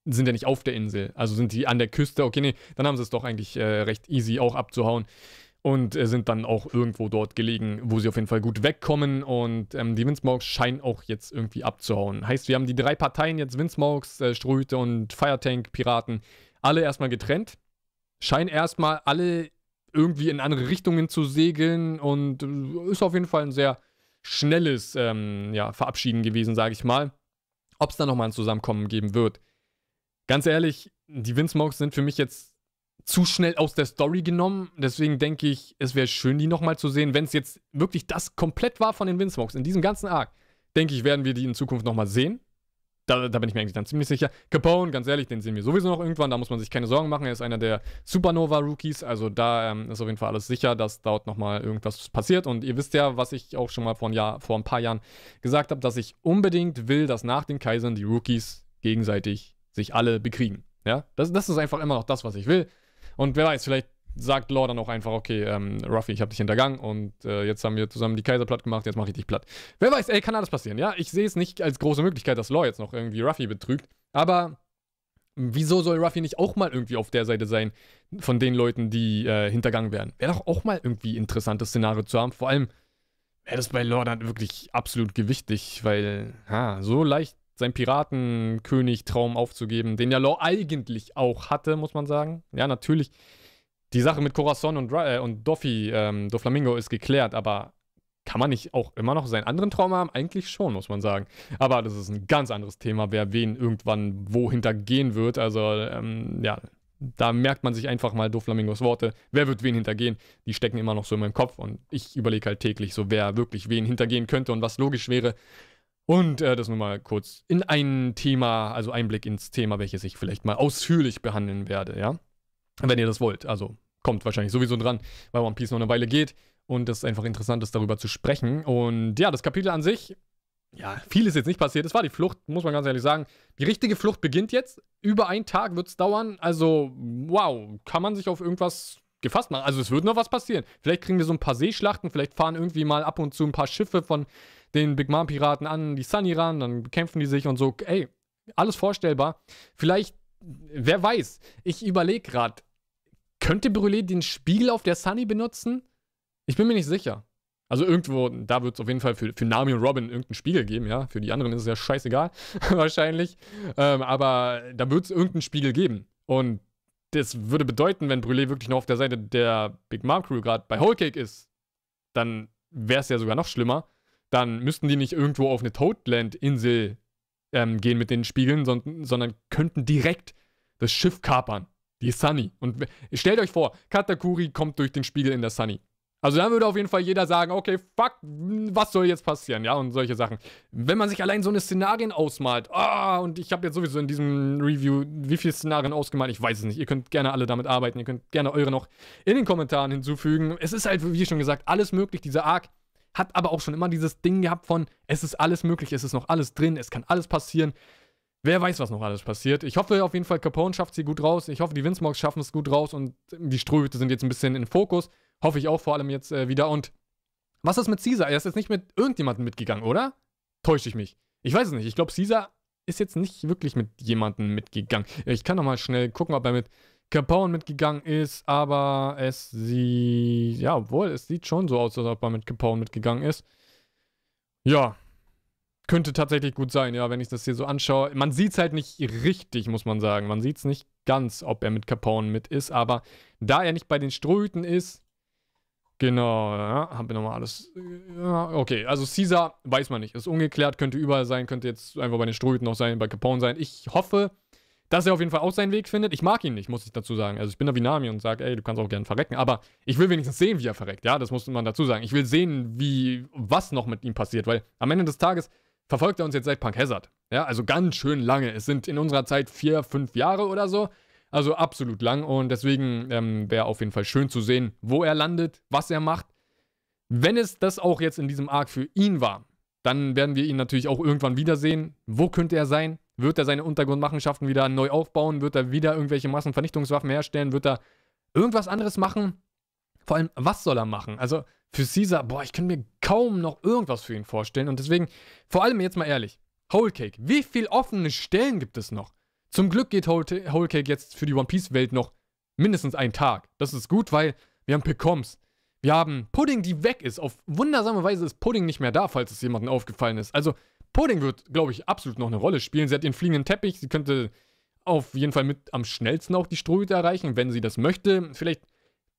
sind ja nicht auf der Insel. Also sind die an der Küste. Okay, nee, dann haben sie es doch eigentlich äh, recht easy auch abzuhauen und äh, sind dann auch irgendwo dort gelegen, wo sie auf jeden Fall gut wegkommen. Und ähm, die Windsmokes scheinen auch jetzt irgendwie abzuhauen. Heißt, wir haben die drei Parteien jetzt, Windsmokes, äh, Ströte und Firetank, Piraten, alle erstmal getrennt. Scheinen erstmal alle irgendwie in andere Richtungen zu segeln und äh, ist auf jeden Fall ein sehr schnelles ähm, ja, Verabschieden gewesen, sage ich mal. Ob es da nochmal ein Zusammenkommen geben wird. Ganz ehrlich, die Windsmokes sind für mich jetzt zu schnell aus der Story genommen. Deswegen denke ich, es wäre schön, die nochmal zu sehen. Wenn es jetzt wirklich das komplett war von den Windsmokes in diesem ganzen Arc, denke ich, werden wir die in Zukunft nochmal sehen. Da, da, bin ich mir eigentlich dann ziemlich sicher. Capone, ganz ehrlich, den sehen wir sowieso noch irgendwann. Da muss man sich keine Sorgen machen. Er ist einer der Supernova-Rookies. Also da ähm, ist auf jeden Fall alles sicher, dass dort nochmal irgendwas passiert. Und ihr wisst ja, was ich auch schon mal vor ein, Jahr, vor ein paar Jahren gesagt habe, dass ich unbedingt will, dass nach den Kaisern die Rookies gegenseitig sich alle bekriegen. Ja, das, das ist einfach immer noch das, was ich will. Und wer weiß, vielleicht sagt Law dann auch einfach, okay, ähm, Ruffy, ich habe dich hintergangen und äh, jetzt haben wir zusammen die Kaiser platt gemacht, jetzt mache ich dich platt. Wer weiß, ey, kann alles passieren, ja? Ich sehe es nicht als große Möglichkeit, dass Law jetzt noch irgendwie Ruffy betrügt, aber wieso soll Ruffy nicht auch mal irgendwie auf der Seite sein von den Leuten, die äh, hintergangen werden? Wäre doch auch mal irgendwie interessantes Szenario zu haben, vor allem wäre das bei Law dann wirklich absolut gewichtig, weil, ha, so leicht seinen Piratenkönig-Traum aufzugeben, den ja Law eigentlich auch hatte, muss man sagen. Ja, natürlich. Die Sache mit Corazon und, äh, und Doffy, ähm, Doflamingo ist geklärt, aber kann man nicht auch immer noch seinen anderen Traum haben? Eigentlich schon, muss man sagen. Aber das ist ein ganz anderes Thema, wer wen irgendwann wo hintergehen wird. Also, ähm, ja, da merkt man sich einfach mal Doflamingos Worte. Wer wird wen hintergehen? Die stecken immer noch so in meinem Kopf und ich überlege halt täglich so, wer wirklich wen hintergehen könnte und was logisch wäre. Und äh, das nur mal kurz in ein Thema, also Einblick ins Thema, welches ich vielleicht mal ausführlich behandeln werde, ja? Wenn ihr das wollt. Also kommt wahrscheinlich sowieso dran, weil One Piece noch eine Weile geht und es einfach interessant ist, darüber zu sprechen. Und ja, das Kapitel an sich, ja, viel ist jetzt nicht passiert. Es war die Flucht, muss man ganz ehrlich sagen. Die richtige Flucht beginnt jetzt. Über einen Tag wird es dauern. Also, wow, kann man sich auf irgendwas gefasst machen. Also, es wird noch was passieren. Vielleicht kriegen wir so ein paar Seeschlachten, vielleicht fahren irgendwie mal ab und zu ein paar Schiffe von den Big Mom Piraten an die Sunny ran, dann kämpfen die sich und so. Ey, alles vorstellbar. Vielleicht, wer weiß, ich überlege gerade, könnte Brûlé den Spiegel auf der Sunny benutzen? Ich bin mir nicht sicher. Also irgendwo, da wird es auf jeden Fall für, für Nami und Robin irgendeinen Spiegel geben, ja. Für die anderen ist es ja scheißegal, wahrscheinlich. Ähm, aber da wird es irgendeinen Spiegel geben. Und das würde bedeuten, wenn Brûlé wirklich noch auf der Seite der Big Mom Crew gerade bei Whole Cake ist, dann wäre es ja sogar noch schlimmer dann müssten die nicht irgendwo auf eine Toadland-Insel ähm, gehen mit den Spiegeln, sondern, sondern könnten direkt das Schiff kapern. Die Sunny. Und stellt euch vor, Katakuri kommt durch den Spiegel in der Sunny. Also dann würde auf jeden Fall jeder sagen, okay, fuck, was soll jetzt passieren, ja, und solche Sachen. Wenn man sich allein so eine Szenarien ausmalt, ah, und ich habe jetzt sowieso in diesem Review wie viele Szenarien ausgemalt, ich weiß es nicht. Ihr könnt gerne alle damit arbeiten, ihr könnt gerne eure noch in den Kommentaren hinzufügen. Es ist halt, wie schon gesagt, alles möglich. Dieser Arc hat aber auch schon immer dieses Ding gehabt von, es ist alles möglich, es ist noch alles drin, es kann alles passieren. Wer weiß, was noch alles passiert. Ich hoffe auf jeden Fall, Capone schafft sie gut raus. Ich hoffe, die Windsmogs schaffen es gut raus und die Strohhüte sind jetzt ein bisschen in Fokus. Hoffe ich auch vor allem jetzt äh, wieder. Und was ist mit Caesar? Er ist jetzt nicht mit irgendjemandem mitgegangen, oder? Täusche ich mich. Ich weiß es nicht. Ich glaube, Caesar ist jetzt nicht wirklich mit jemandem mitgegangen. Ich kann noch mal schnell gucken, ob er mit Capone mitgegangen ist, aber es sieht, ja, obwohl, es sieht schon so aus, als ob er mit Capone mitgegangen ist. Ja, könnte tatsächlich gut sein, ja, wenn ich das hier so anschaue. Man sieht es halt nicht richtig, muss man sagen. Man sieht es nicht ganz, ob er mit Capone mit ist, aber da er nicht bei den Strohhüten ist, Genau, ja, haben wir nochmal alles. Ja, okay, also Caesar weiß man nicht. Ist ungeklärt, könnte überall sein, könnte jetzt einfach bei den Ströten noch sein, bei Capone sein. Ich hoffe, dass er auf jeden Fall auch seinen Weg findet. Ich mag ihn nicht, muss ich dazu sagen. Also ich bin da wie Nami und sage, ey, du kannst auch gerne verrecken, aber ich will wenigstens sehen, wie er verreckt. Ja, das muss man dazu sagen. Ich will sehen, wie, was noch mit ihm passiert, weil am Ende des Tages verfolgt er uns jetzt seit Punk Hazard. Ja, also ganz schön lange. Es sind in unserer Zeit vier, fünf Jahre oder so. Also absolut lang und deswegen ähm, wäre auf jeden Fall schön zu sehen, wo er landet, was er macht. Wenn es das auch jetzt in diesem Arc für ihn war, dann werden wir ihn natürlich auch irgendwann wiedersehen. Wo könnte er sein? Wird er seine Untergrundmachenschaften wieder neu aufbauen? Wird er wieder irgendwelche Massenvernichtungswaffen herstellen? Wird er irgendwas anderes machen? Vor allem, was soll er machen? Also für Caesar, boah, ich kann mir kaum noch irgendwas für ihn vorstellen. Und deswegen, vor allem jetzt mal ehrlich, Whole Cake, wie viele offene Stellen gibt es noch? Zum Glück geht Whole, Cake jetzt für die One Piece-Welt noch mindestens einen Tag. Das ist gut, weil wir haben Pecoms. Wir haben Pudding, die weg ist. Auf wundersame Weise ist Pudding nicht mehr da, falls es jemandem aufgefallen ist. Also, Pudding wird, glaube ich, absolut noch eine Rolle spielen. Sie hat ihren fliegenden Teppich. Sie könnte auf jeden Fall mit am schnellsten auch die Strohhüte erreichen, wenn sie das möchte. Vielleicht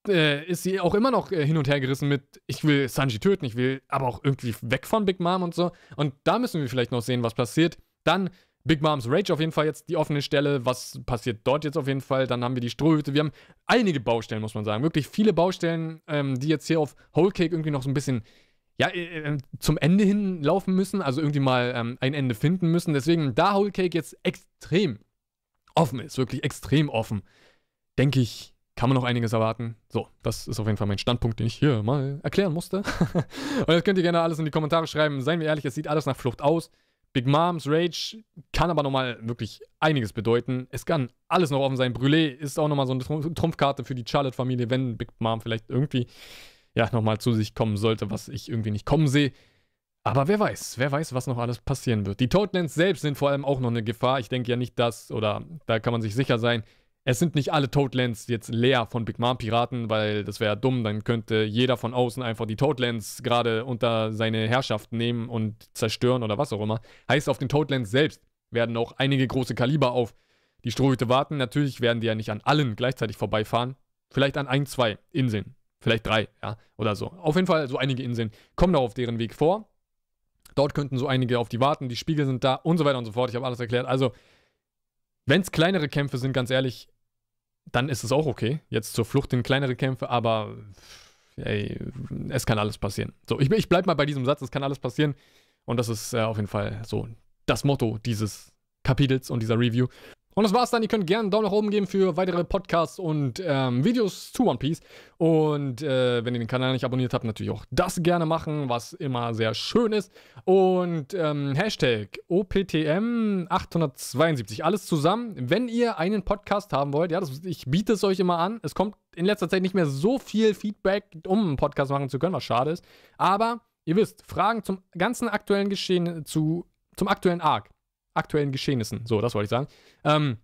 äh, ist sie auch immer noch äh, hin und her gerissen mit, ich will Sanji töten, ich will aber auch irgendwie weg von Big Mom und so. Und da müssen wir vielleicht noch sehen, was passiert. Dann Big Moms Rage auf jeden Fall jetzt die offene Stelle. Was passiert dort jetzt auf jeden Fall? Dann haben wir die Strohhüte. Wir haben einige Baustellen, muss man sagen. Wirklich viele Baustellen, ähm, die jetzt hier auf Whole Cake irgendwie noch so ein bisschen ja, äh, äh, zum Ende hin laufen müssen. Also irgendwie mal ähm, ein Ende finden müssen. Deswegen, da Whole Cake jetzt extrem offen ist, wirklich extrem offen, denke ich, kann man noch einiges erwarten. So, das ist auf jeden Fall mein Standpunkt, den ich hier mal erklären musste. Und das könnt ihr gerne alles in die Kommentare schreiben. Seien wir ehrlich, es sieht alles nach Flucht aus. Big Moms Rage kann aber nochmal wirklich einiges bedeuten. Es kann alles noch offen sein. Brûlé ist auch nochmal so eine Trumpfkarte für die Charlotte-Familie, wenn Big Mom vielleicht irgendwie ja nochmal zu sich kommen sollte, was ich irgendwie nicht kommen sehe. Aber wer weiß, wer weiß, was noch alles passieren wird. Die Toadlands selbst sind vor allem auch noch eine Gefahr. Ich denke ja nicht, dass, oder da kann man sich sicher sein, es sind nicht alle Toadlands jetzt leer von Big Mom Piraten, weil das wäre dumm. Dann könnte jeder von außen einfach die Toadlands gerade unter seine Herrschaft nehmen und zerstören oder was auch immer. Heißt, auf den Toadlands selbst werden auch einige große Kaliber auf die Strohhüte warten. Natürlich werden die ja nicht an allen gleichzeitig vorbeifahren. Vielleicht an ein, zwei Inseln. Vielleicht drei, ja, oder so. Auf jeden Fall so einige Inseln kommen da auf deren Weg vor. Dort könnten so einige auf die warten. Die Spiegel sind da und so weiter und so fort. Ich habe alles erklärt. Also, wenn es kleinere Kämpfe sind, ganz ehrlich, dann ist es auch okay. Jetzt zur Flucht in kleinere Kämpfe, aber ey, es kann alles passieren. So, ich, ich bleib mal bei diesem Satz, es kann alles passieren. Und das ist äh, auf jeden Fall so das Motto dieses Kapitels und dieser Review. Und das war's dann. Ihr könnt gerne einen Daumen nach oben geben für weitere Podcasts und ähm, Videos zu One Piece. Und äh, wenn ihr den Kanal nicht abonniert habt, natürlich auch das gerne machen, was immer sehr schön ist. Und ähm, Hashtag OPTM872. Alles zusammen. Wenn ihr einen Podcast haben wollt, ja, das, ich biete es euch immer an. Es kommt in letzter Zeit nicht mehr so viel Feedback, um einen Podcast machen zu können, was schade ist. Aber ihr wisst, Fragen zum ganzen aktuellen Geschehen, zu, zum aktuellen Arc aktuellen Geschehnissen. So, das wollte ich sagen. Ähm,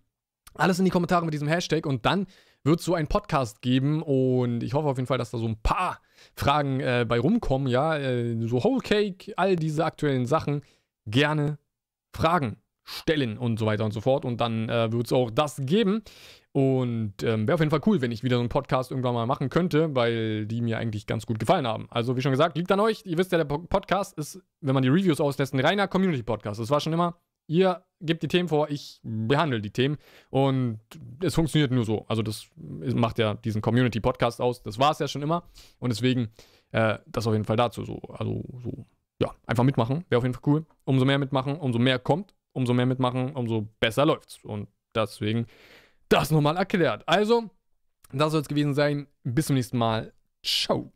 alles in die Kommentare mit diesem Hashtag und dann wird es so einen Podcast geben und ich hoffe auf jeden Fall, dass da so ein paar Fragen äh, bei rumkommen, ja, äh, so Whole Cake, all diese aktuellen Sachen gerne Fragen stellen und so weiter und so fort und dann äh, wird es auch das geben und ähm, wäre auf jeden Fall cool, wenn ich wieder so einen Podcast irgendwann mal machen könnte, weil die mir eigentlich ganz gut gefallen haben. Also wie schon gesagt, liegt an euch. Ihr wisst ja, der Podcast ist, wenn man die Reviews auslässt, ein reiner Community-Podcast. Das war schon immer Ihr gebt die Themen vor, ich behandle die Themen und es funktioniert nur so. Also das macht ja diesen Community-Podcast aus. Das war es ja schon immer und deswegen äh, das auf jeden Fall dazu so. Also so, ja, einfach mitmachen, wäre auf jeden Fall cool. Umso mehr mitmachen, umso mehr kommt, umso mehr mitmachen, umso besser läuft's. Und deswegen das nochmal erklärt. Also, das soll es gewesen sein. Bis zum nächsten Mal. Ciao.